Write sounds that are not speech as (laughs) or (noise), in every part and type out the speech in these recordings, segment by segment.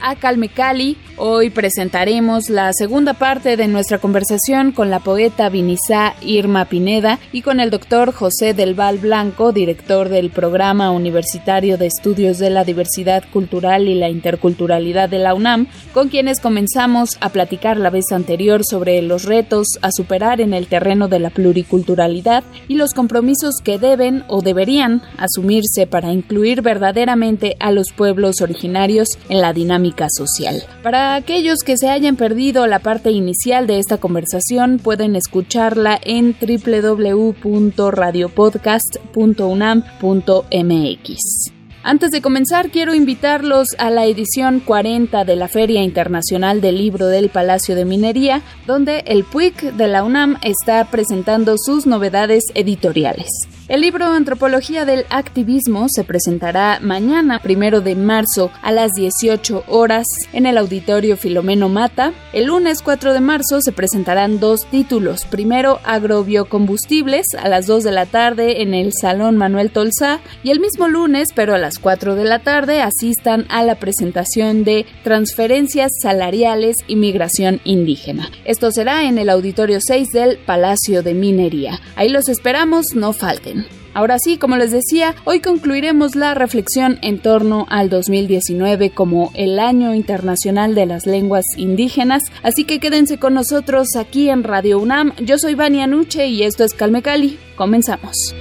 A Calme Cali. Hoy presentaremos la segunda parte de nuestra conversación con la poeta Vinizá Irma Pineda y con el doctor José del Val Blanco, director del Programa Universitario de Estudios de la Diversidad Cultural y la Interculturalidad de la UNAM, con quienes comenzamos a platicar la vez anterior sobre los retos a superar en el terreno de la pluriculturalidad y los compromisos que deben o deberían asumirse para incluir verdaderamente a los pueblos originarios en la dinámica social. Para aquellos que se hayan perdido la parte inicial de esta conversación, pueden escucharla en www.radiopodcast.unam.mx. Antes de comenzar, quiero invitarlos a la edición 40 de la Feria Internacional del Libro del Palacio de Minería, donde el PUIC de la UNAM está presentando sus novedades editoriales. El libro Antropología del Activismo se presentará mañana, primero de marzo, a las 18 horas en el Auditorio Filomeno Mata. El lunes 4 de marzo se presentarán dos títulos. Primero, Agrobiocombustibles, a las 2 de la tarde en el Salón Manuel Tolsá. Y el mismo lunes, pero a las 4 de la tarde, asistan a la presentación de Transferencias Salariales y Migración Indígena. Esto será en el Auditorio 6 del Palacio de Minería. Ahí los esperamos, no falten. Ahora sí, como les decía, hoy concluiremos la reflexión en torno al 2019 como el Año Internacional de las Lenguas Indígenas, así que quédense con nosotros aquí en Radio UNAM. Yo soy Vania Nuche y esto es Calme Cali. Comenzamos.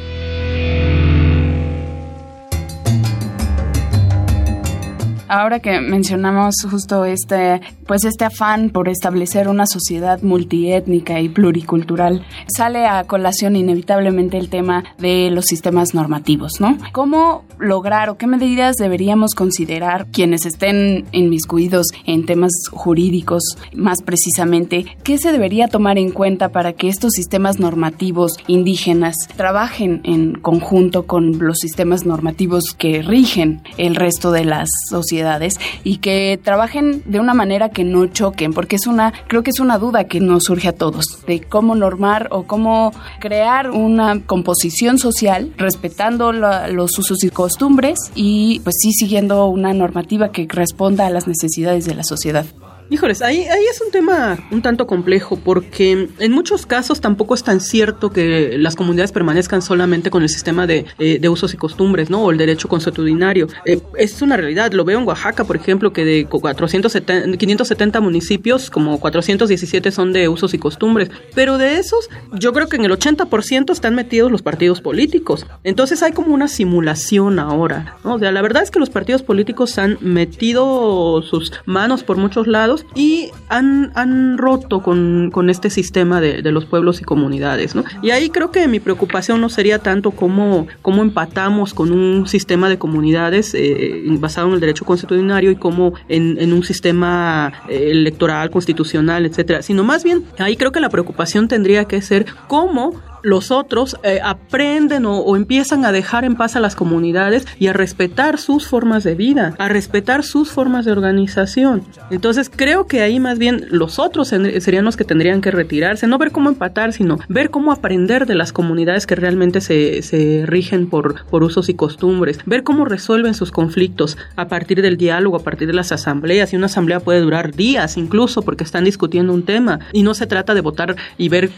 Ahora que mencionamos justo este, pues este afán por establecer una sociedad multiétnica y pluricultural, sale a colación inevitablemente el tema de los sistemas normativos, ¿no? ¿Cómo lograr o qué medidas deberíamos considerar quienes estén inmiscuidos en temas jurídicos, más precisamente, qué se debería tomar en cuenta para que estos sistemas normativos indígenas trabajen en conjunto con los sistemas normativos que rigen el resto de las sociedades? Y que trabajen de una manera que no choquen, porque es una, creo que es una duda que nos surge a todos, de cómo normar o cómo crear una composición social respetando los usos y costumbres y pues sí siguiendo una normativa que responda a las necesidades de la sociedad. Híjoles, ahí, ahí es un tema un tanto complejo porque en muchos casos tampoco es tan cierto que las comunidades permanezcan solamente con el sistema de, eh, de usos y costumbres, ¿no? O el derecho consuetudinario. Eh, es una realidad, lo veo en Oaxaca, por ejemplo, que de 470, 570 municipios, como 417 son de usos y costumbres, pero de esos yo creo que en el 80% están metidos los partidos políticos. Entonces hay como una simulación ahora, ¿no? O sea, la verdad es que los partidos políticos han metido sus manos por muchos lados y han, han roto con, con este sistema de, de, los pueblos y comunidades, ¿no? Y ahí creo que mi preocupación no sería tanto cómo, cómo empatamos con un sistema de comunidades eh, basado en el derecho constitucional y cómo en, en un sistema eh, electoral, constitucional, etcétera, sino más bien ahí creo que la preocupación tendría que ser cómo los otros eh, aprenden o, empiezan a dejar en paz a las comunidades y a respetar sus formas de vida, a respetar sus formas de organización. Entonces creo que ahí más bien los otros serían los que tendrían que retirarse, no ver cómo empatar, sino ver cómo aprender de las comunidades que realmente se, se rigen por, por usos y costumbres, ver cómo resuelven sus conflictos a partir del diálogo, a partir de las asambleas. Y una asamblea puede durar días incluso porque están discutiendo un tema y no se trata de votar y ver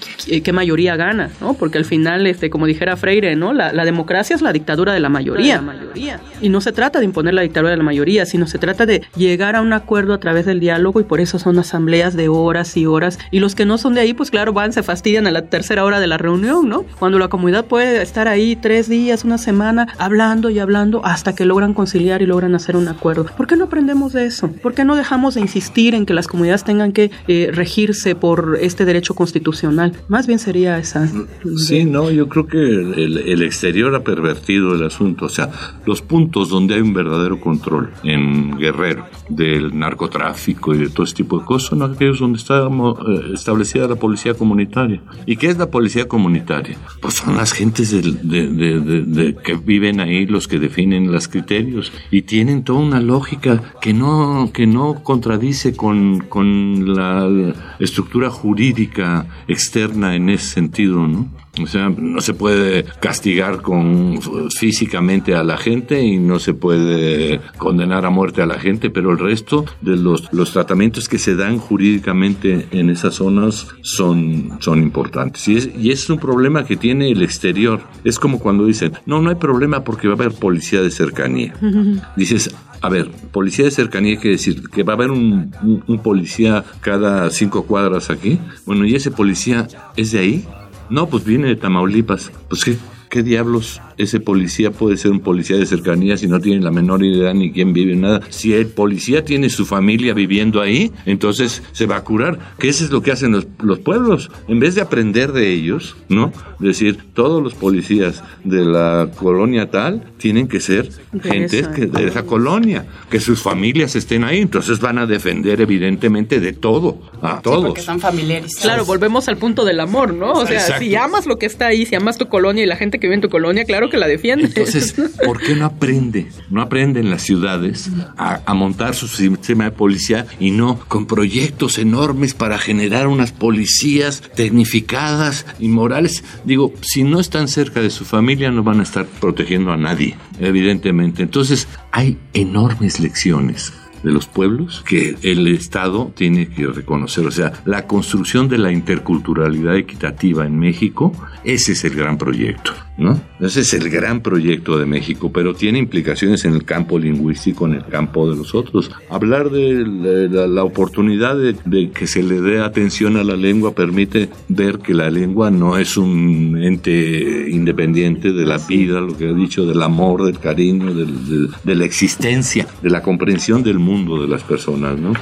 qué mayoría gana, ¿no? Porque al final, este, como dijera Freire, ¿no? La, democracia es la dictadura de la mayoría. la mayoría. Y no se trata de imponer la dictadura de la mayoría, sino se trata de llegar a un acuerdo a través del diálogo y por eso son asambleas de horas y horas. Y los que no son de ahí, pues claro, van, se fastidian a la tercera hora de la reunión, ¿no? Cuando la comunidad puede estar ahí tres días, una semana, hablando y hablando hasta que logran conciliar y logran hacer un acuerdo. ¿Por qué no aprendemos de eso? ¿Por qué no dejamos de insistir en que las comunidades tengan que eh, regirse por este derecho constitucional? Más bien sería esa. Sí, no, yo creo que el, exterior ha pervertido el asunto. O sea, los puntos donde hay un verdadero control en Guerrero del narcotráfico y de todo ese tipo de cosas son aquellos donde está eh, establecida la policía comunitaria. ¿Y qué es la policía comunitaria? Pues son las gentes de, que viven ahí, los que definen los criterios y tienen toda una lógica que no, que no contradice con, con la estructura jurídica externa en ese sentido, ¿no? O sea, no se puede castigar con físicamente a la gente y no se puede condenar a muerte a la gente, pero el resto de los, los tratamientos que se dan jurídicamente en esas zonas son, son importantes. Y es, y es un problema que tiene el exterior. Es como cuando dicen, no, no hay problema porque va a haber policía de cercanía. (laughs) Dices, a ver, policía de cercanía quiere decir que va a haber un, un policía cada cinco cuadras aquí. Bueno, ¿y ese policía es de ahí? No, pues viene de Tamaulipas. Pues qué, qué diablos ese policía puede ser un policía de cercanía si no tiene la menor idea ni quién vive, nada. Si el policía tiene su familia viviendo ahí, entonces se va a curar. Que eso es lo que hacen los, los pueblos. En vez de aprender de ellos, ¿no? Decir, todos los policías de la colonia tal tienen que ser gente de esa colonia, que sus familias estén ahí. Entonces van a defender evidentemente de todo, a todos. porque son familiares. Claro, volvemos al punto del amor, ¿no? O sea, si amas lo que está ahí, si amas tu colonia y la gente que vive en tu colonia, claro que la defiende. Entonces, ¿por qué no aprende? No aprende en las ciudades a, montar su sistema de policía y no con proyectos enormes para generar unas policías tecnificadas y morales. Digo, si no están cerca de su familia, no van a estar protegiendo a nadie, evidentemente. Entonces, hay enormes lecciones de los pueblos que el Estado tiene que reconocer. O sea, la construcción de la interculturalidad equitativa en México, ese es el gran proyecto. ¿No? Ese es el gran proyecto de México, pero tiene implicaciones en el campo lingüístico, en el campo de los otros. Hablar de la, oportunidad de, que se le dé atención a la lengua permite ver que la lengua no es un ente independiente de la vida, lo que ha dicho, del amor, del cariño, de la existencia, de la comprensión del mundo de las personas, ¿no?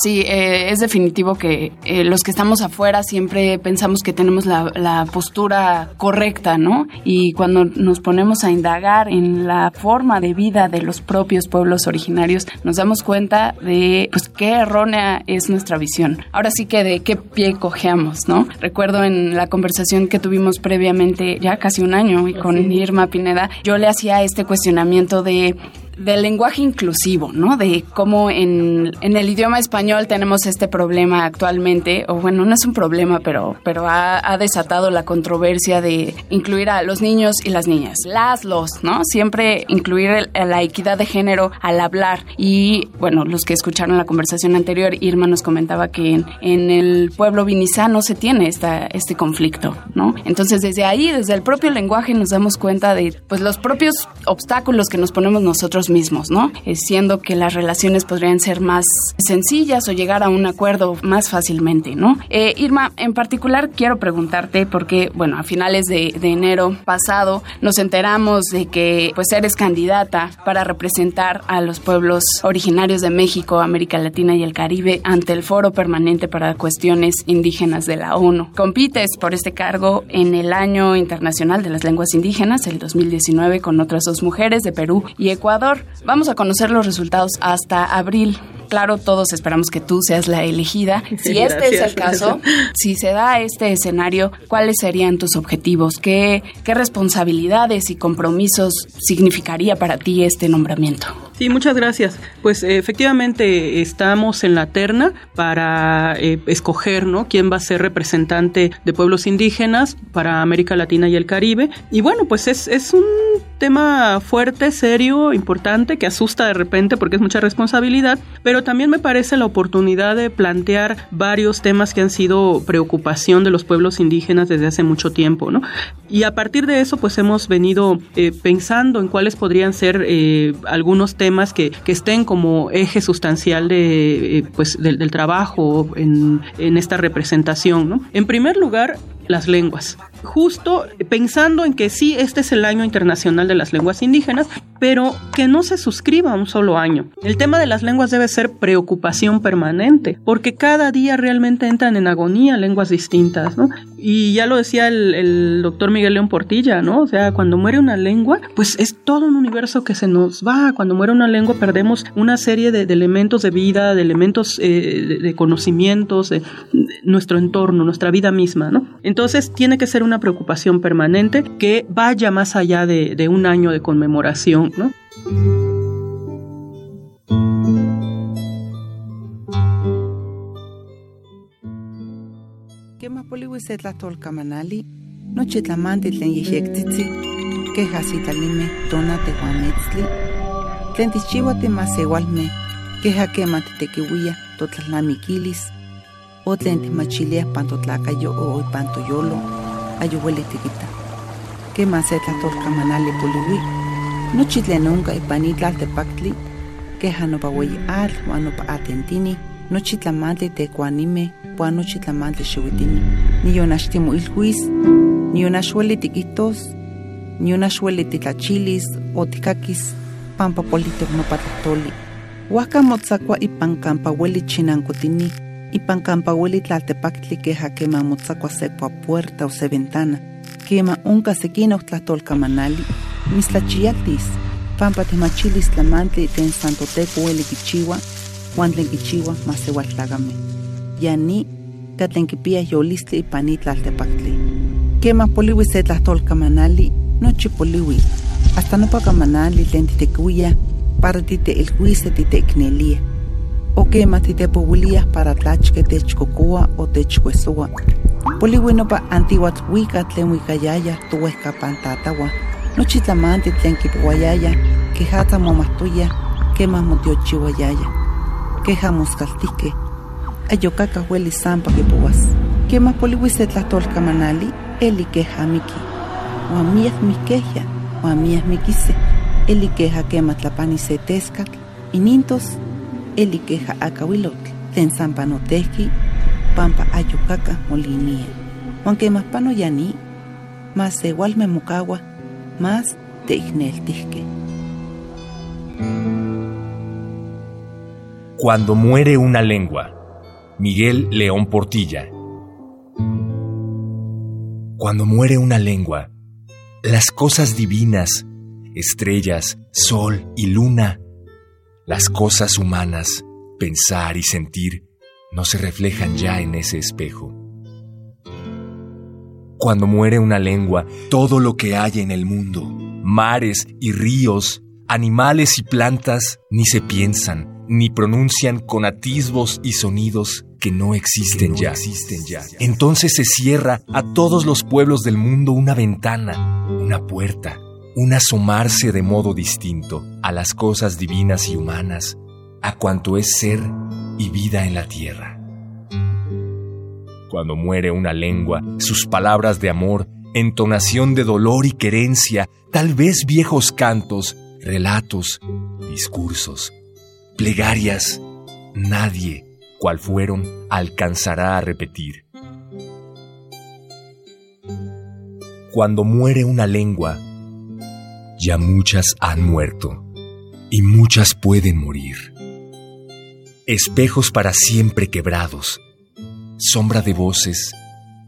Sí, eh, es definitivo que eh, los que estamos afuera siempre pensamos que tenemos la, postura correcta, ¿no? Y cuando nos ponemos a indagar en la forma de vida de los propios pueblos originarios, nos damos cuenta de pues qué errónea es nuestra visión. Ahora sí que de qué pie cojeamos, ¿no? Recuerdo en la conversación que tuvimos previamente, ya casi un año, y con Irma Pineda, yo le hacía este cuestionamiento de del lenguaje inclusivo, ¿no? De cómo en, en, el idioma español tenemos este problema actualmente, o bueno, no es un problema, pero, pero ha, desatado la controversia de incluir a los niños y las niñas, las, los, ¿no? Siempre incluir la equidad de género al hablar. Y bueno, los que escucharon la conversación anterior, Irma nos comentaba que en, en el pueblo vinizá no se tiene esta, este conflicto, ¿no? Entonces desde ahí, desde el propio lenguaje, nos damos cuenta de pues los propios obstáculos que nos ponemos nosotros mismos, ¿no? Eh, siendo que las relaciones podrían ser más sencillas o llegar a un acuerdo más fácilmente, ¿no? Eh, Irma, en particular quiero preguntarte porque, bueno, a finales de, enero pasado nos enteramos de que pues eres candidata para representar a los pueblos originarios de México, América Latina y el Caribe ante el Foro Permanente para Cuestiones Indígenas de la ONU. Compites por este cargo en el Año Internacional de las Lenguas Indígenas, el 2019, con otras dos mujeres de Perú y Ecuador. Vamos a conocer los resultados hasta abril. Claro, todos esperamos que tú seas la elegida. (laughs) Si este es el caso, si se da este escenario, ¿cuáles serían tus objetivos? ¿Qué, qué responsabilidades y compromisos significaría para ti este nombramiento? Sí, muchas gracias. Pues efectivamente estamos en la terna para eh, escoger, ¿no? Quién va a ser representante de pueblos indígenas para América Latina y el Caribe. Y bueno, pues es, es un tema fuerte, serio, importante, que asusta de repente porque es mucha responsabilidad, pero también me parece la oportunidad de plantear varios temas que han sido preocupación de los pueblos indígenas desde hace mucho tiempo, ¿no? Y a partir de eso, pues hemos venido eh, pensando en cuáles podrían ser eh, algunos temas que, que, estén como eje sustancial de, eh, pues, del, del trabajo en, en esta representación, ¿no? En primer lugar, las lenguas. Justo pensando en que sí, este es el año internacional de las lenguas indígenas, pero que no se suscriba un solo año. El tema de las lenguas debe ser preocupación permanente, porque cada día realmente entran en agonía lenguas distintas, ¿no? Y ya lo decía el, doctor Miguel León Portilla, ¿no? O sea, cuando muere una lengua, pues es todo un universo que se nos va. Cuando muere una lengua perdemos una serie de, elementos de vida, de elementos eh, de, conocimientos, de, nuestro entorno, nuestra vida misma, ¿no? Entonces tiene que ser una preocupación permanente que vaya más allá de, un año de conmemoración, ¿no? Kema poliwi se tlatol kamanali, noche tlamante tlen yeyektzitzi, queja sitalime tona tehuametzli, tlen tichiwa temasewalme, queja kema titekiwia totlalnamikilis, o tlen timachilia pantotlakayo o pantoyolo, ayuhuelitikita. Kema se tlatolkamanali poliwi, nochi tlen onka ipan itlaltepactli, queja nopa weyi atl uan nopa atentini, nochi tlamantli tekuanimeh uan nochi tlamantli xiuitini. Nion axtimoilhuis, nion axueli tikihtos, nion axueli titlachilis o tikakis pampa politok nopa tlahtoli. Huajka motzakua ipan kampa ueli chinankotini, ipan kampa ueli tlaltepactli queja kema motzakua se puerta o se ventana, kema onka sekinok tlahtolkamanali, mislachialtis, pampa timachilis tlamantli ten santoteco ueli uan tlen kichiwa masewaltlakame. Yani katlen kipia yolistli ipan itlaltepactli. Kema poliwi se tlahtolkamanali, nochi poliwi, hasta nopa kamanali tlen titekuia para titeilhuise titeiknelia. O kema titepowiliah para tlachke techkokoa o techkuesoa. Poliwi nopa antihuatzwika tlen wikayaya towehkapan tatawa, nochi tlamanti tlen kipowayaya, kejatza momahtoya, kema motiochiwayaya. Keja moskaltihkeh, ayokaka hueli sampa kipowas. Kema poliwi se tlahtolkamanali, eli keja miki. Uan miak mikehya, uan miak mikise, eli keja kema tlapani se teskatl, inintos, eli keja akawilotl, tlen sampa notehki, pampa ayokaka molinia. Uan kema pano yani, mas se igual mokawa, más teigneltihke. Cuando muere una lengua. Miguel León Portilla. Cuando muere una lengua, las cosas divinas, estrellas, sol y luna, las cosas humanas, pensar y sentir, no se reflejan ya en ese espejo. Cuando muere una lengua, todo lo que hay en el mundo, mares y ríos, animales y plantas, ni se piensan, ni pronuncian con atisbos y sonidos que no existen, ya. existen ya. Entonces se cierra a todos los pueblos del mundo una ventana, una puerta, un asomarse de modo distinto a las cosas divinas y humanas, a cuanto es ser y vida en la tierra. Cuando muere una lengua, sus palabras de amor, entonación de dolor y querencia, tal vez viejos cantos, relatos, discursos, plegarias, nadie, cual fueron, alcanzará a repetir. Cuando muere una lengua, ya muchas han muerto y muchas pueden morir. Espejos para siempre quebrados, sombra de voces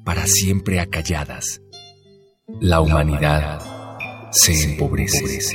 para siempre acalladas. La humanidad se empobrece.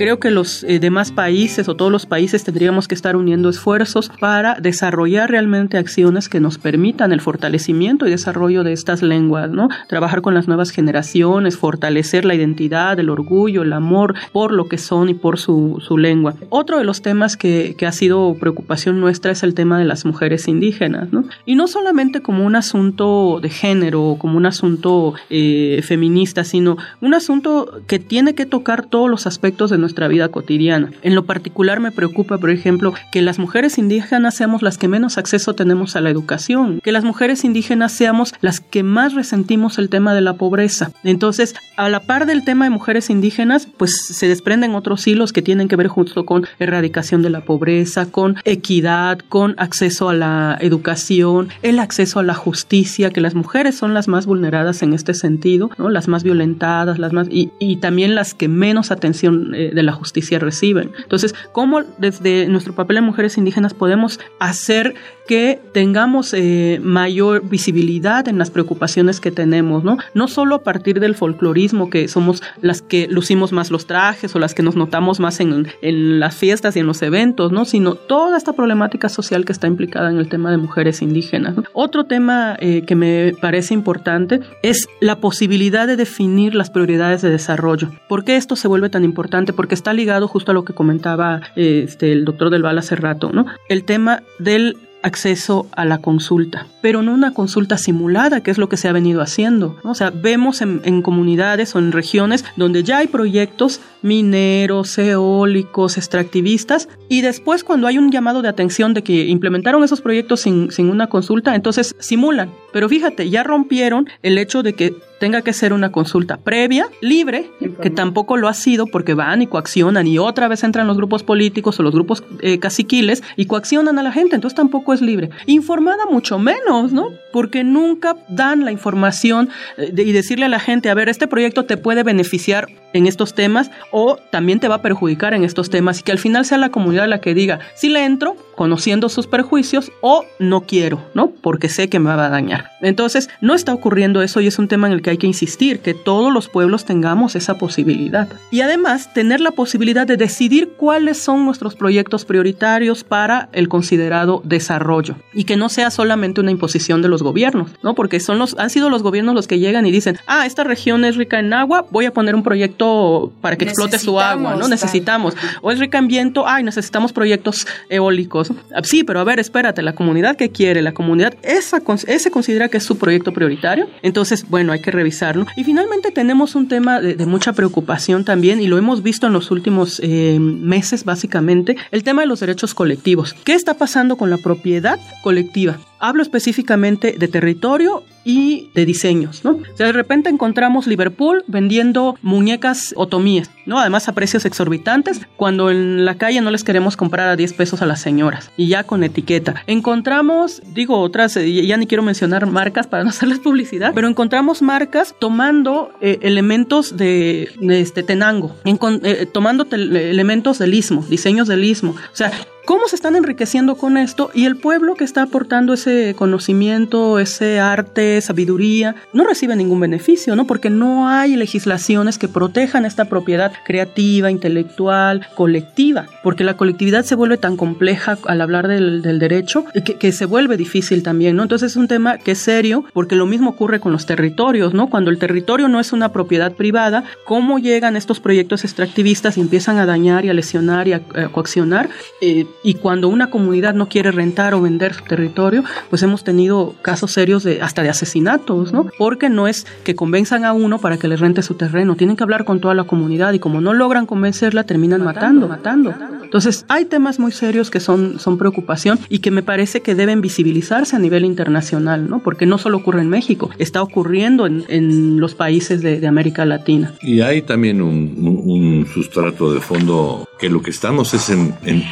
Creo que los eh, demás países o todos los países tendríamos que estar uniendo esfuerzos para desarrollar realmente acciones que nos permitan el fortalecimiento y desarrollo de estas lenguas, ¿no? Trabajar con las nuevas generaciones, fortalecer la identidad, el orgullo, el amor por lo que son y por su, su lengua. Otro de los temas que, que ha sido preocupación nuestra es el tema de las mujeres indígenas, ¿no? Y no solamente como un asunto de género o como un asunto eh, feminista, sino un asunto que tiene que tocar todos los aspectos de nuestra vida cotidiana. En lo particular me preocupa, por ejemplo, que las mujeres indígenas seamos las que menos acceso tenemos a la educación, que las mujeres indígenas seamos las que más resentimos el tema de la pobreza. Entonces, a la par del tema de mujeres indígenas, pues se desprenden otros hilos que tienen que ver justo con erradicación de la pobreza, con equidad, con acceso a la educación, el acceso a la justicia, que las mujeres son las más vulneradas en este sentido, ¿no? las más violentadas, las más y, y también las que menos atención eh, de la justicia reciben. Entonces, ¿cómo desde nuestro papel en mujeres indígenas podemos hacer que tengamos eh, mayor visibilidad en las preocupaciones que tenemos, ¿no? No solo a partir del folclorismo, que somos las que lucimos más los trajes o las que nos notamos más en, en las fiestas y en los eventos, ¿no? Sino toda esta problemática social que está implicada en el tema de mujeres indígenas. Otro tema eh, que me parece importante es la posibilidad de definir las prioridades de desarrollo. ¿Por qué esto se vuelve tan importante? Porque está ligado justo a lo que comentaba este, el doctor Del Val hace rato, ¿no? El tema del acceso a la consulta, pero no una consulta simulada, que es lo que se ha venido haciendo. O sea, vemos en, comunidades o en regiones donde ya hay proyectos mineros, eólicos, extractivistas, y después cuando hay un llamado de atención de que implementaron esos proyectos sin, sin una consulta, entonces simulan. Pero fíjate, ya rompieron el hecho de que tenga que ser una consulta previa, libre, que tampoco lo ha sido porque van y coaccionan y otra vez entran los grupos políticos o los grupos eh, caciquiles y coaccionan a la gente, entonces tampoco es libre. Informada mucho menos, ¿no? Porque nunca dan la información eh, de, y decirle a la gente, a ver, este proyecto te puede beneficiar en estos temas o también te va a perjudicar en estos temas y que al final sea la comunidad la que diga, si le entro, conociendo sus perjuicios o no quiero, ¿no? Porque sé que me va a dañar. Entonces, no está ocurriendo eso y es un tema en el que hay que insistir, que todos los pueblos tengamos esa posibilidad. Y además, tener la posibilidad de decidir cuáles son nuestros proyectos prioritarios para el considerado desarrollo y que no sea solamente una imposición de los gobiernos, ¿no? Porque son los, han sido los gobiernos los que llegan y dicen, ah, esta región es rica en agua, voy a poner un proyecto para que explote su agua, ¿no? Necesitamos. O es rica en viento, ay, necesitamos proyectos eólicos. Sí, pero a ver, espérate, la comunidad que quiere, la comunidad, esa, ese considera que es su proyecto prioritario. Entonces, bueno, hay que revisarlo. Y finalmente tenemos un tema de, de mucha preocupación también, y lo hemos visto en los últimos eh, meses, básicamente, el tema de los derechos colectivos. ¿Qué está pasando con la propiedad colectiva? Hablo específicamente de territorio y de diseños, ¿no? De repente encontramos Liverpool vendiendo muñecas otomíes, ¿no? Además a precios exorbitantes, cuando en la calle no les queremos comprar a 10 pesos a las señoras, y ya con etiqueta. Encontramos, digo otras, ya ni quiero mencionar marcas para no (laughs) hacerles publicidad, pero encontramos marcas tomando eh, elementos de, este Tenango, en, eh, tomando elementos del istmo, diseños del istmo. O sea, cómo se están enriqueciendo con esto y el pueblo que está aportando ese conocimiento, ese arte, sabiduría, no recibe ningún beneficio, ¿no? Porque no hay legislaciones que protejan esta propiedad creativa, intelectual, colectiva, porque la colectividad se vuelve tan compleja al hablar del, derecho que, que, se vuelve difícil también, ¿no? Entonces es un tema que es serio porque lo mismo ocurre con los territorios, ¿no? Cuando el territorio no es una propiedad privada, ¿cómo llegan estos proyectos extractivistas y empiezan a dañar y a lesionar y a, a coaccionar? Eh, y cuando una comunidad no quiere rentar o vender su territorio, pues hemos tenido casos serios de hasta de asesinatos, ¿no? Porque no es que convenzan a uno para que le rente su terreno, tienen que hablar con toda la comunidad y como no logran convencerla terminan matando, matando. matando. Entonces, hay temas muy serios que son, son preocupación y que me parece que deben visibilizarse a nivel internacional, ¿no? Porque no solo ocurre en México, está ocurriendo en, en los países de, de, América Latina. Y hay también un, un, sustrato de fondo que lo que estamos es en, en,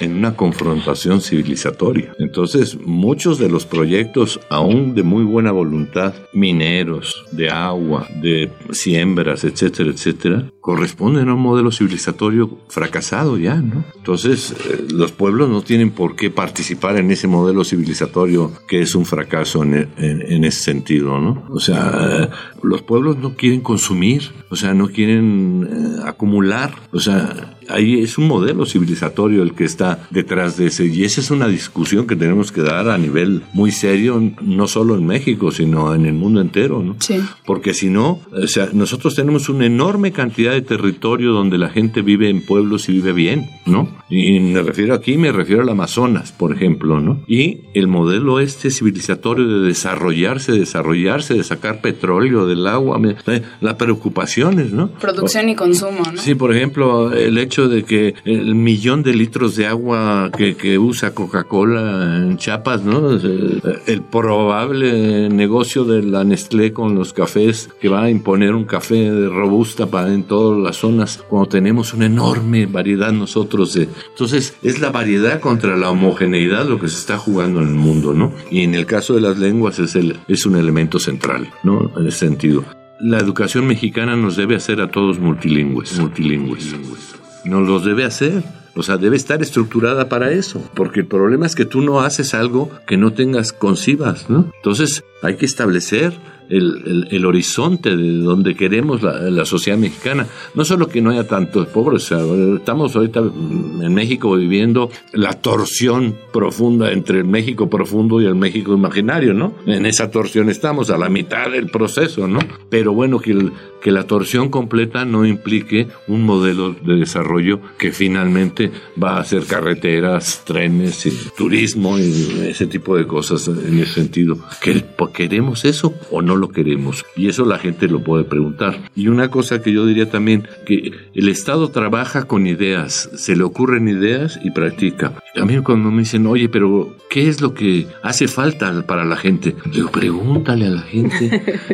en una confrontación civilizatoria. Entonces, muchos de los proyectos, aún de muy buena voluntad, mineros, de agua, de siembras, etcétera, etcétera, corresponden a un modelo civilizatorio fracasado ya, ¿no? Entonces, eh, los pueblos no tienen por qué participar en ese modelo civilizatorio que es un fracaso en, en, ese sentido, ¿no? O sea, los pueblos no quieren consumir, o sea, no quieren eh, acumular, o sea, ahí es un modelo civilizatorio el que está detrás de ese. Y esa es una discusión que tenemos que dar a nivel muy serio, no solo en México, sino en el mundo entero, ¿no? Sí. Porque si no, o sea, nosotros tenemos una enorme cantidad de territorio donde la gente vive en pueblos y vive bien, ¿no? Y me refiero aquí, me refiero al Amazonas, por ejemplo, ¿no? Y el modelo este civilizatorio de desarrollarse, desarrollarse, de sacar petróleo del agua, eh, las preocupaciones, ¿no? Producción y consumo, ¿no? Sí, por ejemplo, el hecho de que el millón de litros de agua que, que usa Coca-Cola en Chiapas, ¿no? El, el, probable negocio de la Nestlé con los cafés que va a imponer un café de robusta para en todas las zonas cuando tenemos una enorme variedad nosotros de... Entonces, es la variedad contra la homogeneidad lo que se está jugando en el mundo, ¿no? Y en el caso de las lenguas es, el, es un elemento central, ¿no? En ese sentido. La educación mexicana nos debe hacer a todos multilingües. multilingües no los debe hacer. O sea, debe estar estructurada para eso. Porque el problema es que tú no haces algo que no tengas concibas, ¿no? Entonces, hay que establecer el, el, horizonte de donde queremos la, sociedad mexicana. No solo que no haya tantos pobres, estamos ahorita en México viviendo la torsión profunda entre el México profundo y el México imaginario, ¿no? En esa torsión estamos, a la mitad del proceso, ¿no? Pero bueno, que, el, que la torsión completa no implique un modelo de desarrollo que finalmente va a hacer carreteras, trenes, y turismo y ese tipo de cosas en ese sentido. ¿Queremos eso o no lo queremos. Y eso la gente lo puede preguntar. Y una cosa que yo diría también, que el Estado trabaja con ideas, se le ocurren ideas y practica. A mí cuando me dicen, oye, pero ¿qué es lo que hace falta para la gente? Digo, pregúntale a la gente. (laughs)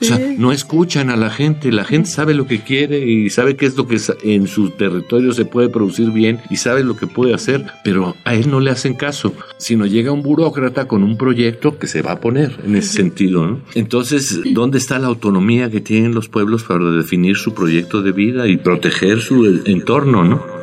O sea, no escuchan a la gente, la gente sabe lo que quiere y sabe qué es lo que en su territorio se puede producir bien y sabe lo que puede hacer, pero a él no le hacen caso, sino llega un burócrata con un proyecto que se va a poner en ese sentido. ¿no? Entonces, ¿dónde está la autonomía que tienen los pueblos para definir su proyecto de vida y proteger su entorno, no?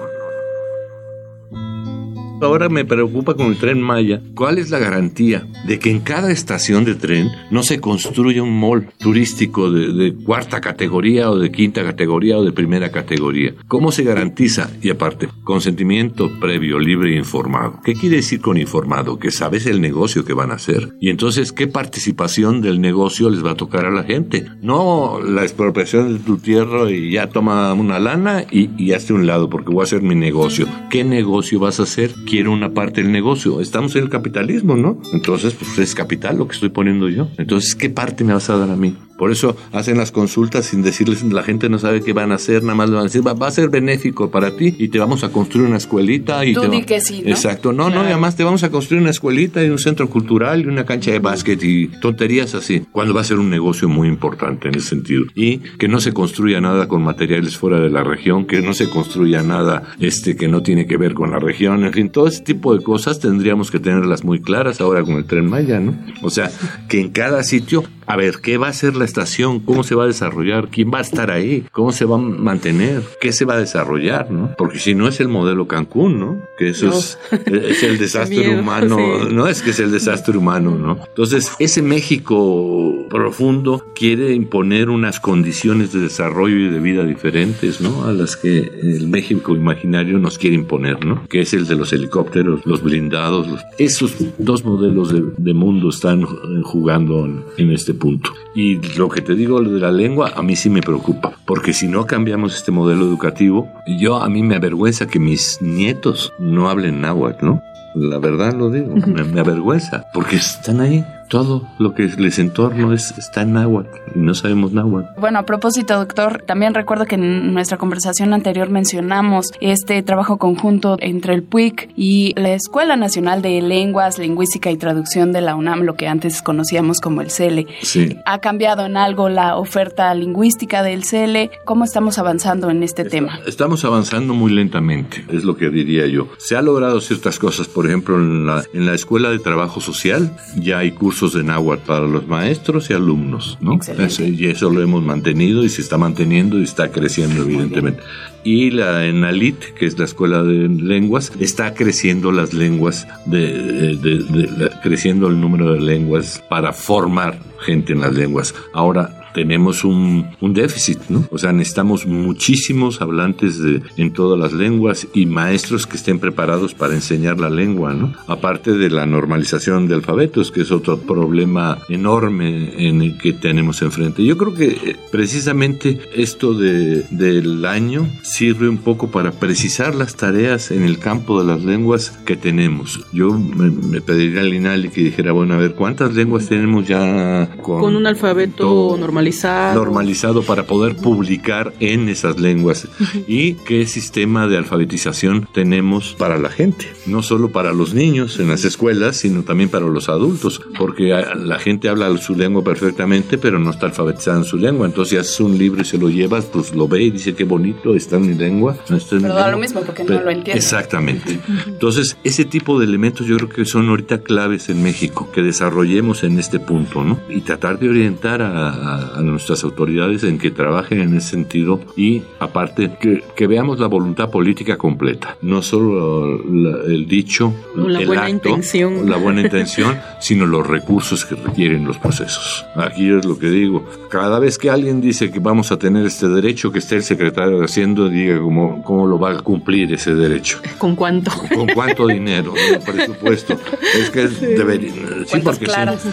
Ahora me preocupa con el tren Maya. ¿Cuál es la garantía de que en cada estación de tren no se construya un mall turístico de, cuarta categoría o de quinta categoría o de primera categoría? ¿Cómo se garantiza? Y aparte, consentimiento previo, libre e informado. ¿Qué quiere decir con informado? Que sabes el negocio que van a hacer. Y entonces, ¿qué participación del negocio les va a tocar a la gente? No la expropiación de tu tierra y ya toma una lana y, y hazte un lado porque voy a hacer mi negocio. ¿Qué negocio vas a hacer? Quiero una parte del negocio. Estamos en el capitalismo, ¿no? Entonces, pues es capital lo que estoy poniendo yo. Entonces, ¿qué parte me vas a dar a mí? Por eso hacen las consultas sin decirles, la gente no sabe qué van a hacer, nada más le van a decir, va, a ser benéfico para ti y te vamos a construir una escuelita. Y Tú te di que sí, ¿no? Exacto, no, no, y además te vamos a construir una escuelita y un centro cultural y una cancha de básquet y tonterías así, cuando va a ser un negocio muy importante en ese sentido. Y que no se construya nada con materiales fuera de la región, que no se construya nada este que no tiene que ver con la región, en fin, todo ese tipo de cosas tendríamos que tenerlas muy claras ahora con el tren Maya, ¿no? O sea, que en cada sitio a ver, ¿qué va a ser la estación? ¿Cómo se va a desarrollar? ¿Quién va a estar ahí? ¿Cómo se va a mantener? ¿Qué se va a desarrollar? ¿no? Porque si no es el modelo Cancún, ¿no? Que eso es, es, el (laughs) desastre humano, no es que es el desastre humano, ¿no? Entonces, ese México profundo quiere imponer unas condiciones de desarrollo y de vida diferentes, ¿no? A las que el México imaginario nos quiere imponer, ¿no? Que es el de los helicópteros, los blindados. Esos dos modelos de, de mundo están jugando en, en este punto. Y lo que te digo de la lengua, a mí sí me preocupa, porque si no cambiamos este modelo educativo, yo a mí me avergüenza que mis nietos no hablen náhuatl, ¿no? La verdad lo digo, me, me avergüenza, porque están ahí todo lo que les entorno es, está en náhuatl y no sabemos náhuatl. Bueno, a propósito, doctor, también recuerdo que en nuestra conversación anterior mencionamos este trabajo conjunto entre el PUIC y la Escuela Nacional de Lenguas, Lingüística y Traducción de la UNAM, lo que antes conocíamos como el CELE. Sí. ¿Ha cambiado en algo la oferta lingüística del CELE? ¿Cómo estamos avanzando en este tema? Estamos avanzando muy lentamente, es lo que diría yo. Se ha logrado ciertas cosas, por ejemplo, en la, en la Escuela de Trabajo Social ya hay cursos de náhuatl para los maestros y alumnos, ¿no? y eso lo hemos mantenido y se está manteniendo y está creciendo, evidentemente. Y la ENALIT, que es la escuela de lenguas, está creciendo las lenguas, de, creciendo el número de lenguas para formar gente en las lenguas. Ahora, tenemos un, un déficit, ¿no? O sea, necesitamos muchísimos hablantes de, en todas las lenguas y maestros que estén preparados para enseñar la lengua, ¿no? Aparte de la normalización de alfabetos, que es otro problema enorme en el que tenemos enfrente. Yo creo que eh, precisamente esto de, del año sirve un poco para precisar las tareas en el campo de las lenguas que tenemos. Yo me, pediría al INALI que dijera, bueno, a ver, ¿cuántas lenguas tenemos ya con, un alfabeto normalizado? Normalizado para poder publicar en esas lenguas. y qué sistema de alfabetización tenemos para la gente. No solo para los niños en las escuelas, sino también para los adultos. Porque la gente habla su lengua perfectamente, pero no está alfabetizada en su lengua. Entonces, si haces un libro y se lo llevas, pues lo ve y dice qué bonito, está en mi lengua. No está en pero da lo mismo porque no lo entiende. Exactamente. Entonces, ese tipo de elementos yo creo que son ahorita claves en México, que desarrollemos en este punto, ¿no? Y tratar de orientar a, nuestras autoridades en que trabajen en ese sentido y, aparte, que, que veamos la voluntad política completa, no solo el dicho, la el buena acto, intención. la buena intención, (laughs) sino los recursos que requieren los procesos. Aquí es lo que digo, cada vez que alguien dice que vamos a tener este derecho, que esté el secretario de Hacienda diga cómo, cómo lo va a cumplir ese derecho. ¿Con cuánto? ¿Con cuánto dinero? (laughs) El presupuesto. Es que debería... Sí, porque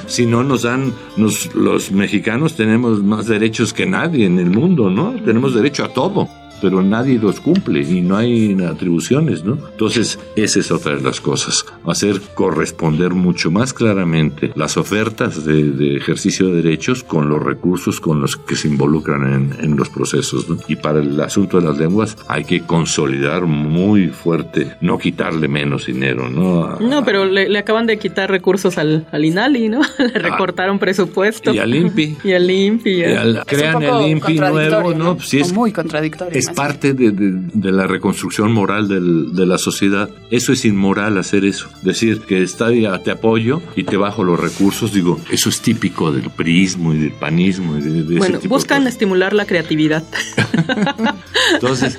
si, no nos dan, los mexicanos tenemos más derechos que nadie en el mundo, ¿no? Tenemos derecho a todo pero nadie los cumple y no hay atribuciones, ¿no? Entonces, esa es otra de las cosas, hacer corresponder mucho más claramente las ofertas de, ejercicio de derechos con los recursos con los que se involucran en, los procesos, ¿no? Y para el asunto de las lenguas hay que consolidar muy fuerte, no quitarle menos dinero, ¿no? no, pero le, acaban de quitar recursos al, INALI, ¿no? (laughs) le recortaron presupuesto. Y al INPI. (laughs) y al INPI. crean el INPI nuevo, ¿no? Pues es, muy contradictorio parte de, de, la reconstrucción moral del, de la sociedad. Eso es inmoral hacer eso. Decir que está te apoyo y te bajo los recursos, digo, eso es típico del prismo y del panismo. Y de, bueno, buscan estimular la creatividad. (laughs) (laughs) Entonces,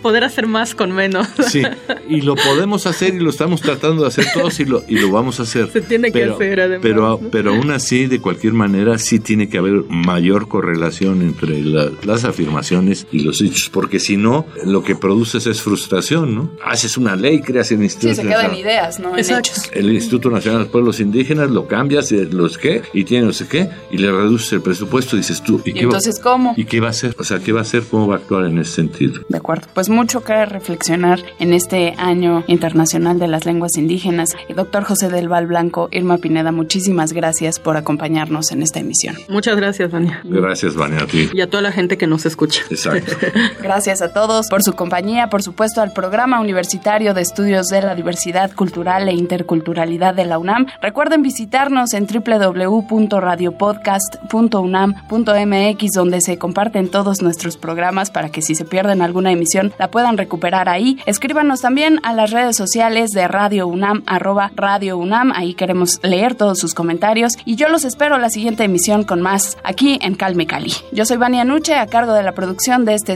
poder hacer más con menos. sí, y lo podemos hacer y lo estamos tratando de hacer todos y lo, y lo vamos a hacer. Se tiene que hacer además. Pero, pero aún así, de cualquier manera, sí tiene que haber mayor correlación entre las afirmaciones y los hechos porque si no, lo que produces es frustración, ¿no? Haces una ley, creas el Instituto. Sí, se quedan ideas, ¿no? El Instituto Nacional de Pueblos Indígenas lo cambias, los qué, y tiene no sé qué, y le reduces el presupuesto, dices tú, ¿y, entonces cómo? ¿Y qué va a hacer? O sea, ¿qué va a hacer? ¿Cómo va a actuar en ese sentido? De acuerdo. Pues mucho que reflexionar en este año internacional de las lenguas indígenas. doctor José del Val Blanco, Irma Pineda, muchísimas gracias por acompañarnos en esta emisión. Muchas gracias, Vania. Gracias, Vania, a ti. Y a toda la gente que nos escucha. Exacto. (laughs) Gracias a todos por su compañía, por supuesto al Programa Universitario de Estudios de la Diversidad Cultural e Interculturalidad de la UNAM. Recuerden visitarnos en www.radiopodcast.unam.mx donde se comparten todos nuestros programas para que si se pierden alguna emisión la puedan recuperar ahí. Escríbanos también a las redes sociales de Radio UNAM, arroba Radio. Ahí queremos leer todos sus comentarios y yo los espero la siguiente emisión con más aquí en Calme Cali. Yo soy Vania Nuche, a cargo de la producción de este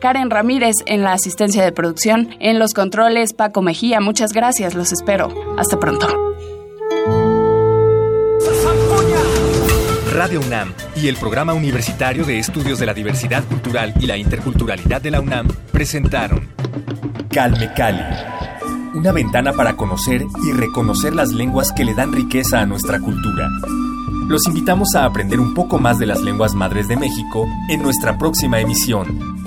Karen Ramírez en la asistencia de producción, en los controles Paco Mejía. Muchas gracias, los espero. Hasta pronto. Radio UNAM y el Programa Universitario de Estudios de la Diversidad Cultural y la Interculturalidad de la UNAM presentaron Calme Cali, una ventana para conocer y reconocer las lenguas que le dan riqueza a nuestra cultura. Los invitamos a aprender un poco más de las lenguas madres de México en nuestra próxima emisión.